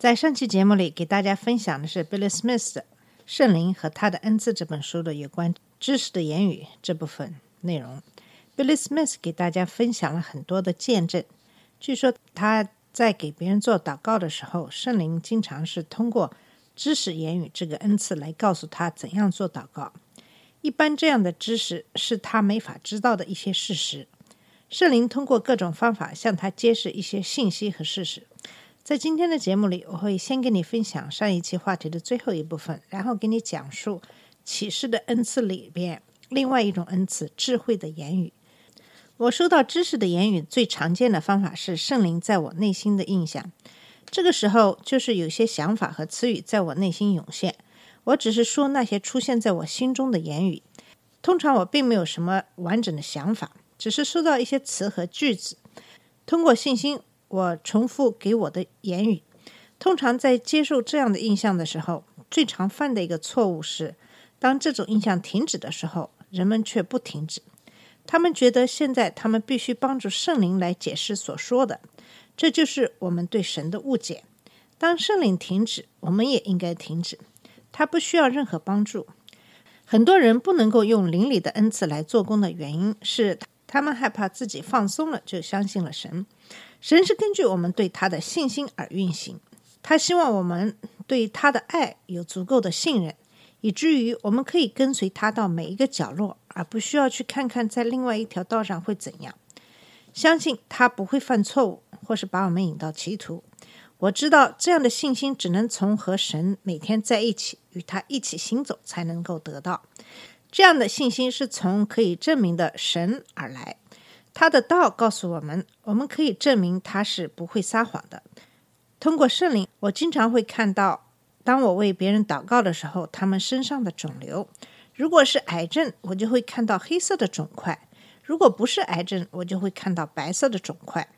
在上期节目里，给大家分享的是 Billy Smith 的《圣灵和他的恩赐》这本书的有关知识的言语这部分内容。Billy Smith 给大家分享了很多的见证。据说他在给别人做祷告的时候，圣灵经常是通过知识言语这个恩赐来告诉他怎样做祷告。一般这样的知识是他没法知道的一些事实。圣灵通过各种方法向他揭示一些信息和事实。在今天的节目里，我会先跟你分享上一期话题的最后一部分，然后给你讲述启示的恩赐里边另外一种恩赐——智慧的言语。我收到知识的言语最常见的方法是圣灵在我内心的印象。这个时候，就是有些想法和词语在我内心涌现，我只是说那些出现在我心中的言语。通常我并没有什么完整的想法，只是收到一些词和句子，通过信心，我重复给我的言语。通常在接受这样的印象的时候，最常犯的一个错误是，当这种印象停止的时候，人们却不停止。他们觉得现在他们必须帮助圣灵来解释所说的，这就是我们对神的误解。当圣灵停止，我们也应该停止。他不需要任何帮助。很多人不能够用灵里的恩赐来做工的原因是，他们害怕自己放松了就相信了神。神是根据我们对他的信心而运行，他希望我们对他的爱有足够的信任，以至于我们可以跟随他到每一个角落，而不需要去看看在另外一条道上会怎样。相信他不会犯错误，或是把我们引到歧途。我知道这样的信心只能从和神每天在一起，与他一起行走才能够得到。这样的信心是从可以证明的神而来。他的道告诉我们，我们可以证明他是不会撒谎的。通过圣灵，我经常会看到，当我为别人祷告的时候，他们身上的肿瘤。如果是癌症，我就会看到黑色的肿块；如果不是癌症，我就会看到白色的肿块。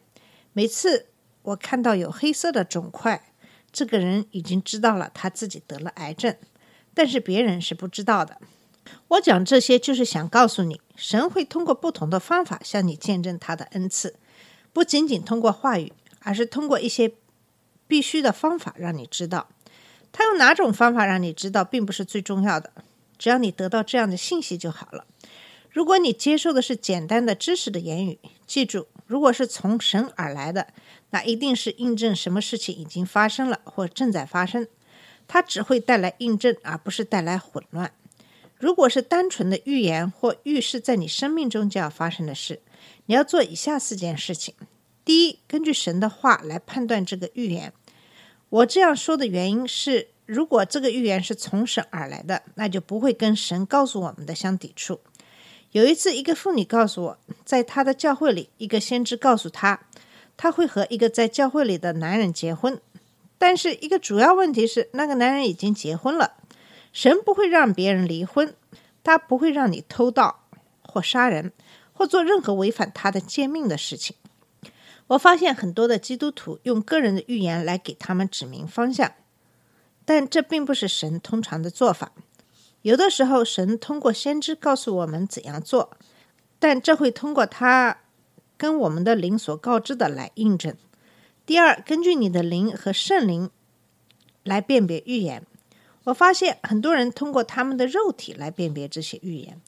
每次我看到有黑色的肿块，这个人已经知道了他自己得了癌症，但是别人是不知道的。我讲这些就是想告诉你，神会通过不同的方法向你见证他的恩赐，不仅仅通过话语，而是通过一些必须的方法让你知道。他用哪种方法让你知道，并不是最重要的，只要你得到这样的信息就好了。如果你接受的是简单的知识的言语，记住，如果是从神而来的，那一定是印证什么事情已经发生了或正在发生。它只会带来印证，而不是带来混乱。如果是单纯的预言或预示在你生命中就要发生的事，你要做以下四件事情：第一，根据神的话来判断这个预言。我这样说的原因是，如果这个预言是从神而来的，那就不会跟神告诉我们的相抵触。有一次，一个妇女告诉我，在她的教会里，一个先知告诉她，她会和一个在教会里的男人结婚，但是一个主要问题是，那个男人已经结婚了。神不会让别人离婚，他不会让你偷盗或杀人或做任何违反他的诫命的事情。我发现很多的基督徒用个人的预言来给他们指明方向，但这并不是神通常的做法。有的时候，神通过先知告诉我们怎样做，但这会通过他跟我们的灵所告知的来印证。第二，根据你的灵和圣灵来辨别预言。我发现很多人通过他们的肉体来辨别这些预言。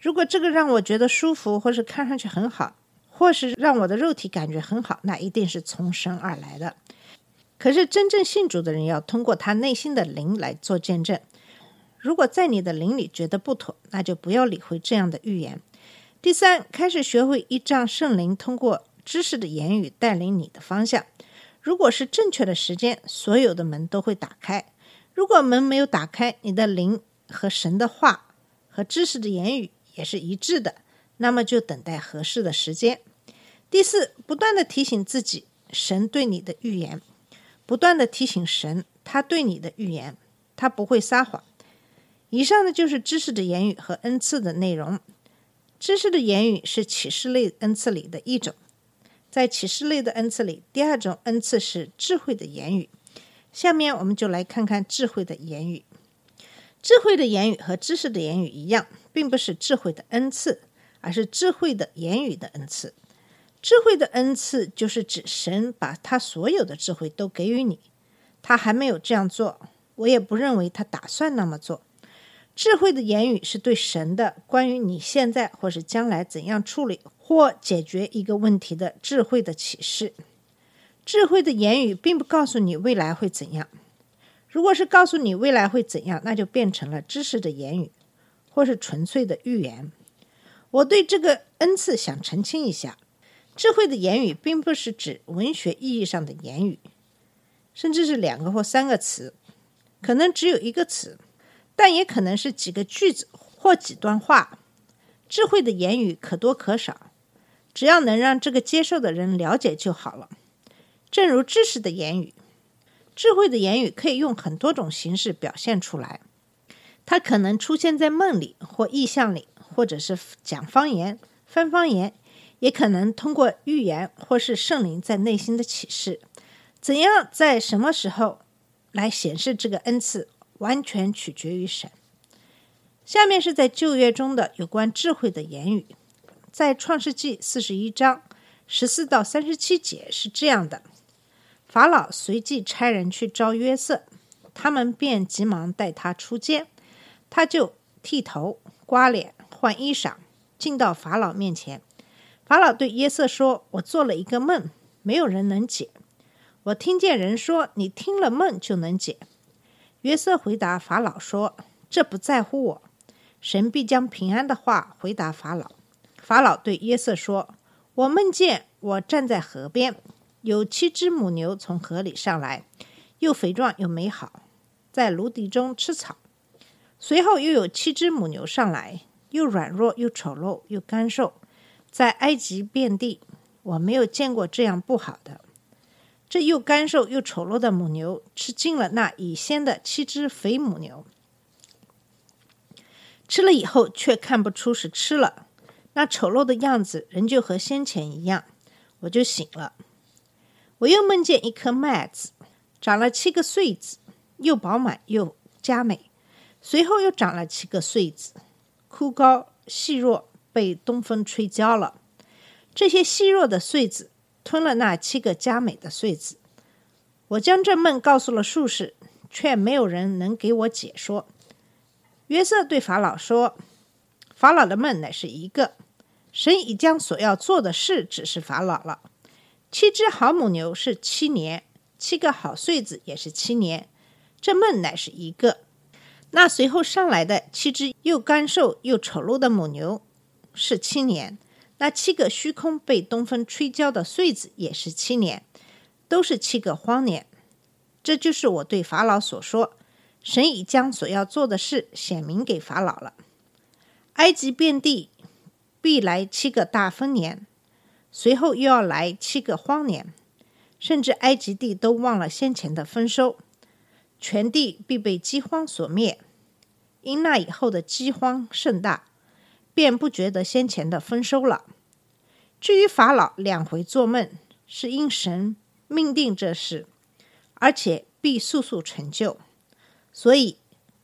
如果这个让我觉得舒服，或是看上去很好，或是让我的肉体感觉很好，那一定是从神而来的。可是真正信主的人要通过他内心的灵来做见证。如果在你的灵里觉得不妥，那就不要理会这样的预言。第三，开始学会依仗圣灵通过知识的言语带领你的方向。如果是正确的时间，所有的门都会打开。如果门没有打开，你的灵和神的话和知识的言语也是一致的，那么就等待合适的时间。第四，不断的提醒自己，神对你的预言，不断的提醒神他对你的预言。他不会撒谎。以上呢就是知识的言语和恩赐的内容。知识的言语是启示类恩赐里的一种，在启示类的恩赐里，第二种恩赐是智慧的言语。下面我们就来看看智慧的言语。智慧的言语和知识的言语一样，并不是智慧的恩赐，而是智慧的言语的恩赐。智慧的恩赐就是指神把他所有的智慧都给予你，他还没有这样做，我也不认为他打算那么做。智慧的言语是对神的关于你现在或是将来怎样处理或解决一个问题的智慧的启示。智慧的言语并不告诉你未来会怎样，如果是告诉你未来会怎样，那就变成了知识的言语，或是纯粹的预言。我对这个恩赐想澄清一下。智慧的言语并不是指文学意义上的言语，甚至是两个或三个词，可能只有一个词，但也可能是几个句子或几段话。智慧的言语可多可少，只要能让这个接受的人了解就好了。正如知识的言语，智慧的言语可以用很多种形式表现出来。它可能出现在梦里或意象里，或者是讲方言、翻方言。也可能通过预言或是圣灵在内心的启示，怎样在什么时候来显示这个恩赐，完全取决于神。下面是在旧约中的有关智慧的言语，在创世纪四十一章十四到三十七节是这样的：法老随即差人去招约瑟，他们便急忙带他出监，他就剃头、刮脸、换衣裳，进到法老面前。法老对约瑟说：“我做了一个梦，没有人能解。我听见人说，你听了梦就能解。”约瑟回答法老说：“这不在乎我，神必将平安的话回答法老。”法老对约瑟说：“我梦见我站在河边，有七只母牛从河里上来，又肥壮又美好，在芦荻中吃草。随后又有七只母牛上来，又软弱又丑陋又干瘦。”在埃及遍地，我没有见过这样不好的。这又干瘦又丑陋的母牛吃尽了那已先的七只肥母牛，吃了以后却看不出是吃了，那丑陋的样子仍旧和先前一样。我就醒了，我又梦见一颗麦子长了七个穗子，又饱满又佳美。随后又长了七个穗子，枯高细弱。被东风吹焦了，这些细弱的穗子吞了那七个佳美的穗子。我将这梦告诉了术士，却没有人能给我解说。约瑟对法老说：“法老的梦乃是一个，神已将所要做的事指示法老了。七只好母牛是七年，七个好穗子也是七年。这梦乃是一个。那随后上来的七只又干瘦又丑陋的母牛。”是七年，那七个虚空被东风吹焦的穗子也是七年，都是七个荒年。这就是我对法老所说，神已将所要做的事显明给法老了。埃及遍地必来七个大丰年，随后又要来七个荒年，甚至埃及地都忘了先前的丰收，全地必被饥荒所灭。因那以后的饥荒甚大。便不觉得先前的丰收了。至于法老两回做梦，是因神命定这事，而且必速速成就。所以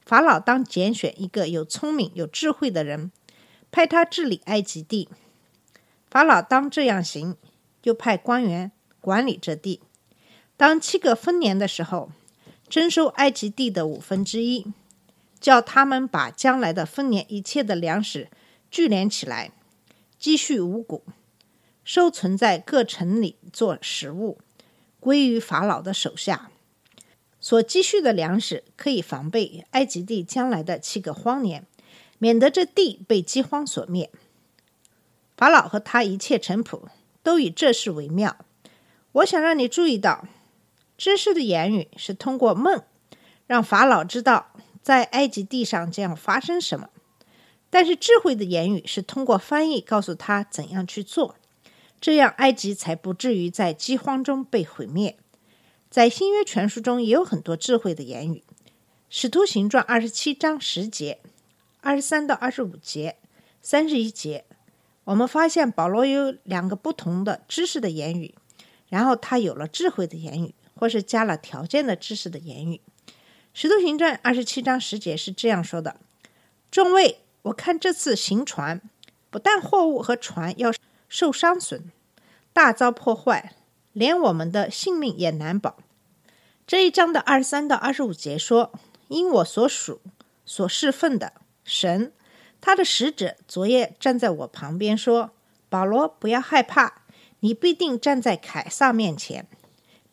法老当拣选一个有聪明有智慧的人，派他治理埃及地。法老当这样行，就派官员管理这地。当七个丰年的时候，征收埃及地的五分之一，叫他们把将来的丰年一切的粮食。聚敛起来，积蓄五谷，收存在各城里做食物，归于法老的手下。所积蓄的粮食可以防备埃及地将来的七个荒年，免得这地被饥荒所灭。法老和他一切臣仆都以这事为妙。我想让你注意到，知识的言语是通过梦，让法老知道在埃及地上将发生什么。但是智慧的言语是通过翻译告诉他怎样去做，这样埃及才不至于在饥荒中被毁灭。在新约全书中也有很多智慧的言语，使徒行传二十七章十节、二十三到二十五节、三十一节，我们发现保罗有两个不同的知识的言语，然后他有了智慧的言语，或是加了条件的知识的言语。使徒行传二十七章十节是这样说的：“众位，我看这次行船，不但货物和船要受伤损，大遭破坏，连我们的性命也难保。”这一章的二十三到二十五节说。因我所属、所侍奉的神，他的使者昨夜站在我旁边说：“保罗，不要害怕，你必定站在凯撒面前，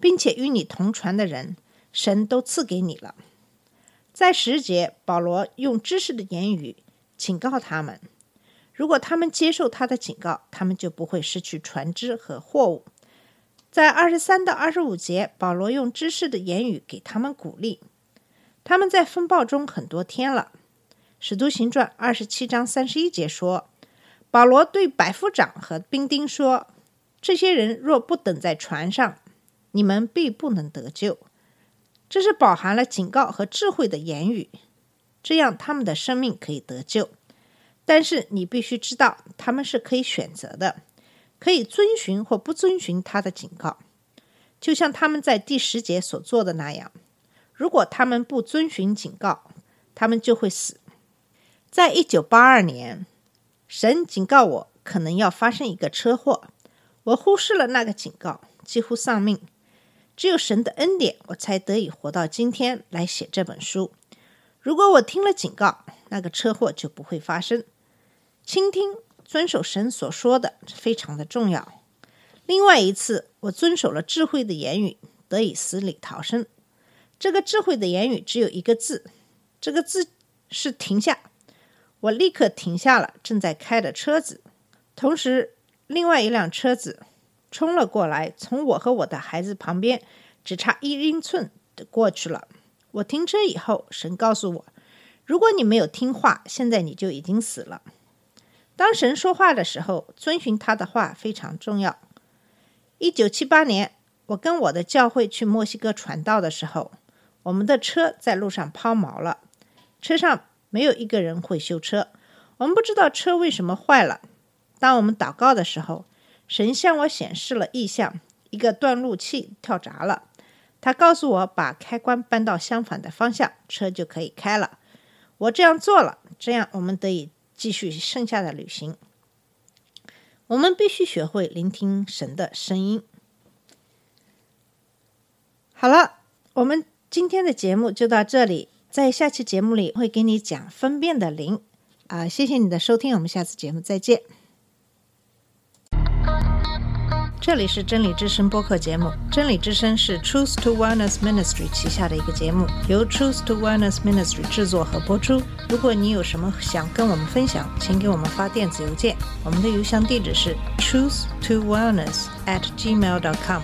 并且与你同船的人，神都赐给你了。”在十节，保罗用知识的言语警告他们：如果他们接受他的警告，他们就不会失去船只和货物。在二十三到二十五节，保罗用知识的言语给他们鼓励。他们在风暴中很多天了。使徒行传二十七章三十一节说：“保罗对百夫长和兵丁说，这些人若不等在船上，你们必不能得救。”这是饱含了警告和智慧的言语，这样他们的生命可以得救。但是你必须知道，他们是可以选择的，可以遵循或不遵循他的警告，就像他们在第十节所做的那样。如果他们不遵循警告，他们就会死。在一九八二年，神警告我可能要发生一个车祸，我忽视了那个警告，几乎丧命。只有神的恩典，我才得以活到今天来写这本书。如果我听了警告，那个车祸就不会发生。倾听、遵守神所说的，非常的重要。另外一次，我遵守了智慧的言语，得以死里逃生。这个智慧的言语只有一个字，这个字是停下。我立刻停下了正在开的车子，同时，另外一辆车子冲了过来，从我和我的孩子旁边只差一英寸的过去了。我停车以后，神告诉我：如果你没有听话，现在你就已经死了。当神说话的时候，遵循他的话非常重要。一九七八年，我跟我的教会去墨西哥传道的时候。我们的车在路上抛锚了，车上没有一个人会修车。我们不知道车为什么坏了。当我们祷告的时候，神向我显示了异象：一个断路器跳闸了。他告诉我把开关搬到相反的方向，车就可以开了。我这样做了，这样我们得以继续剩下的旅行。我们必须学会聆听神的声音。好了，我们。今天的节目就到这里，在下期节目里会给你讲分辨的灵啊！谢谢你的收听，我们下次节目再见。这里是真理之声播客节目，真理之声是 Truth to Wellness Ministry 旗下的一个节目，由 Truth to Wellness Ministry 制作和播出。如果你有什么想跟我们分享，请给我们发电子邮件，我们的邮箱地址是 truth to wellness at gmail dot com。